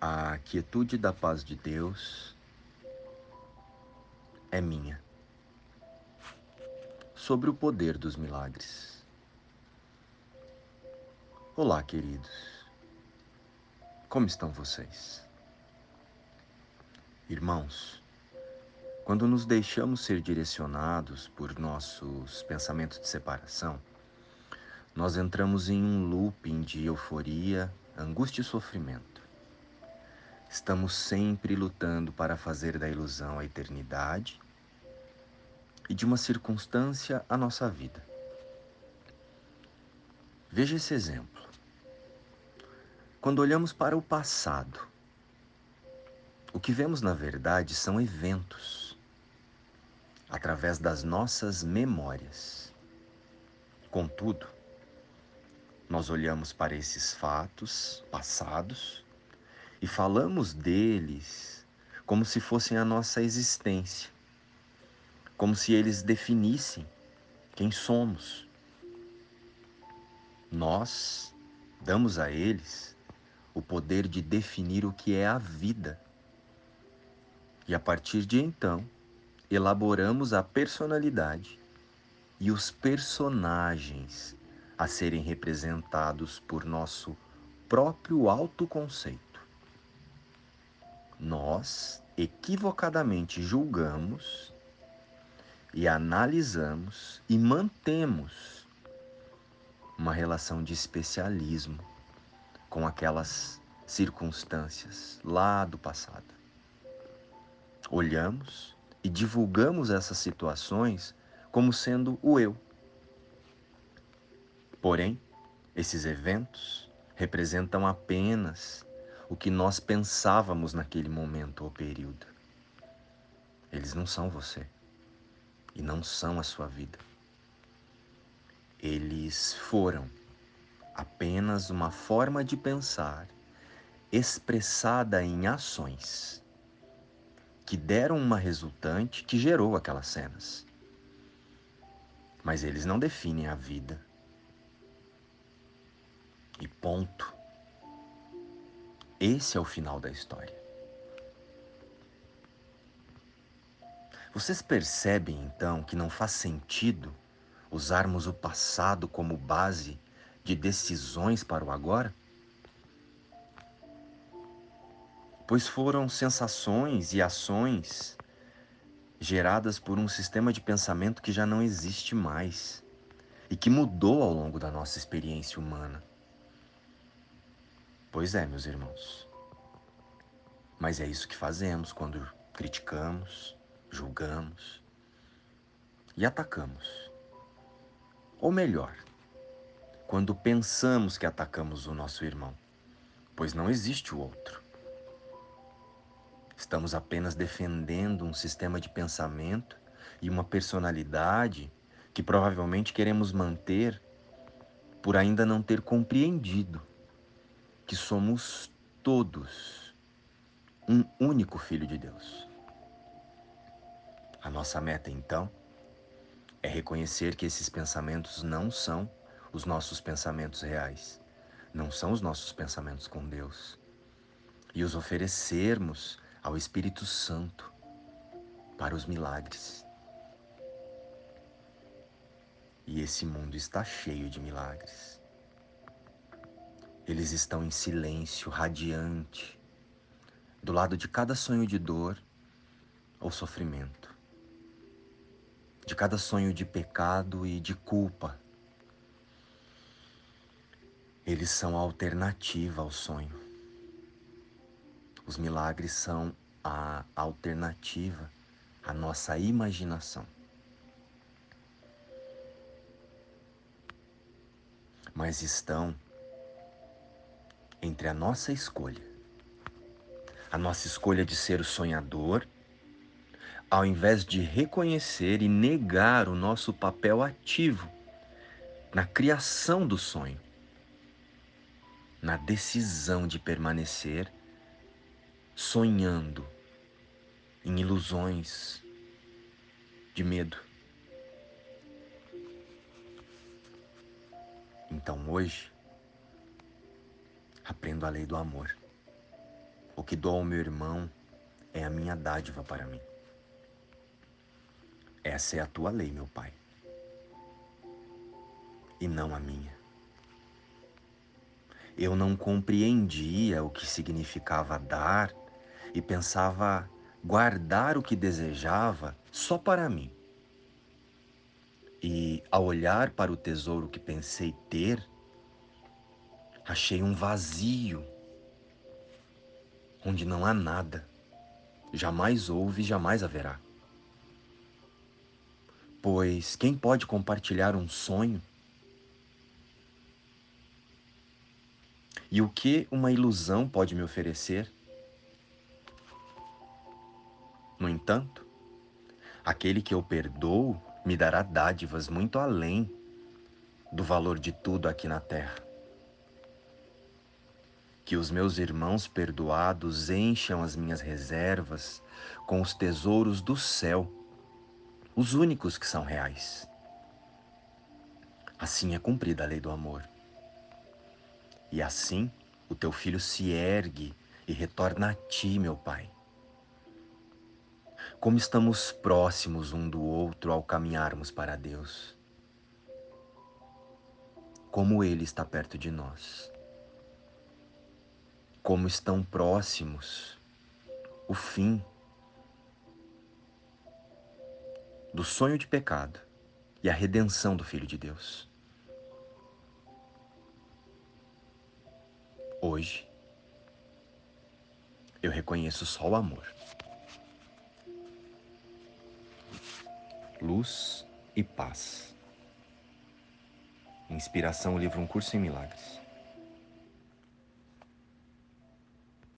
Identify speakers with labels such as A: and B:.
A: A quietude da paz de Deus é minha. Sobre o poder dos milagres. Olá, queridos. Como estão vocês? Irmãos, quando nos deixamos ser direcionados por nossos pensamentos de separação, nós entramos em um looping de euforia, angústia e sofrimento. Estamos sempre lutando para fazer da ilusão a eternidade e de uma circunstância a nossa vida. Veja esse exemplo. Quando olhamos para o passado, o que vemos na verdade são eventos através das nossas memórias. Contudo, nós olhamos para esses fatos passados e falamos deles como se fossem a nossa existência, como se eles definissem quem somos. Nós damos a eles o poder de definir o que é a vida. E a partir de então, elaboramos a personalidade e os personagens a serem representados por nosso próprio autoconceito nós equivocadamente julgamos e analisamos e mantemos uma relação de especialismo com aquelas circunstâncias lá do passado. Olhamos e divulgamos essas situações como sendo o eu. Porém, esses eventos representam apenas o que nós pensávamos naquele momento ou período. Eles não são você e não são a sua vida. Eles foram apenas uma forma de pensar expressada em ações que deram uma resultante que gerou aquelas cenas. Mas eles não definem a vida. E ponto. Esse é o final da história. Vocês percebem então que não faz sentido usarmos o passado como base de decisões para o agora? Pois foram sensações e ações geradas por um sistema de pensamento que já não existe mais e que mudou ao longo da nossa experiência humana. Pois é, meus irmãos. Mas é isso que fazemos quando criticamos, julgamos e atacamos. Ou melhor, quando pensamos que atacamos o nosso irmão, pois não existe o outro. Estamos apenas defendendo um sistema de pensamento e uma personalidade que provavelmente queremos manter por ainda não ter compreendido que somos todos um único Filho de Deus. A nossa meta, então, é reconhecer que esses pensamentos não são os nossos pensamentos reais, não são os nossos pensamentos com Deus, e os oferecermos ao Espírito Santo para os milagres. E esse mundo está cheio de milagres. Eles estão em silêncio, radiante, do lado de cada sonho de dor ou sofrimento, de cada sonho de pecado e de culpa. Eles são a alternativa ao sonho. Os milagres são a alternativa à nossa imaginação. Mas estão entre a nossa escolha, a nossa escolha de ser o sonhador, ao invés de reconhecer e negar o nosso papel ativo na criação do sonho, na decisão de permanecer sonhando em ilusões de medo. Então hoje, aprendo a lei do amor. O que dou ao meu irmão é a minha dádiva para mim. Essa é a tua lei, meu Pai, e não a minha. Eu não compreendia o que significava dar e pensava guardar o que desejava só para mim. E ao olhar para o tesouro que pensei ter, achei um vazio onde não há nada, jamais houve e jamais haverá. Pois quem pode compartilhar um sonho? E o que uma ilusão pode me oferecer? No entanto, aquele que eu perdoo me dará dádivas muito além do valor de tudo aqui na terra. Que os meus irmãos perdoados encham as minhas reservas com os tesouros do céu, os únicos que são reais. Assim é cumprida a lei do amor. E assim o teu filho se ergue e retorna a ti, meu Pai como estamos próximos um do outro ao caminharmos para Deus. Como Ele está perto de nós. Como estão próximos o fim do sonho de pecado e a redenção do Filho de Deus. Hoje, eu reconheço só o amor. Luz e Paz. Inspiração, o livro Um Curso em Milagres.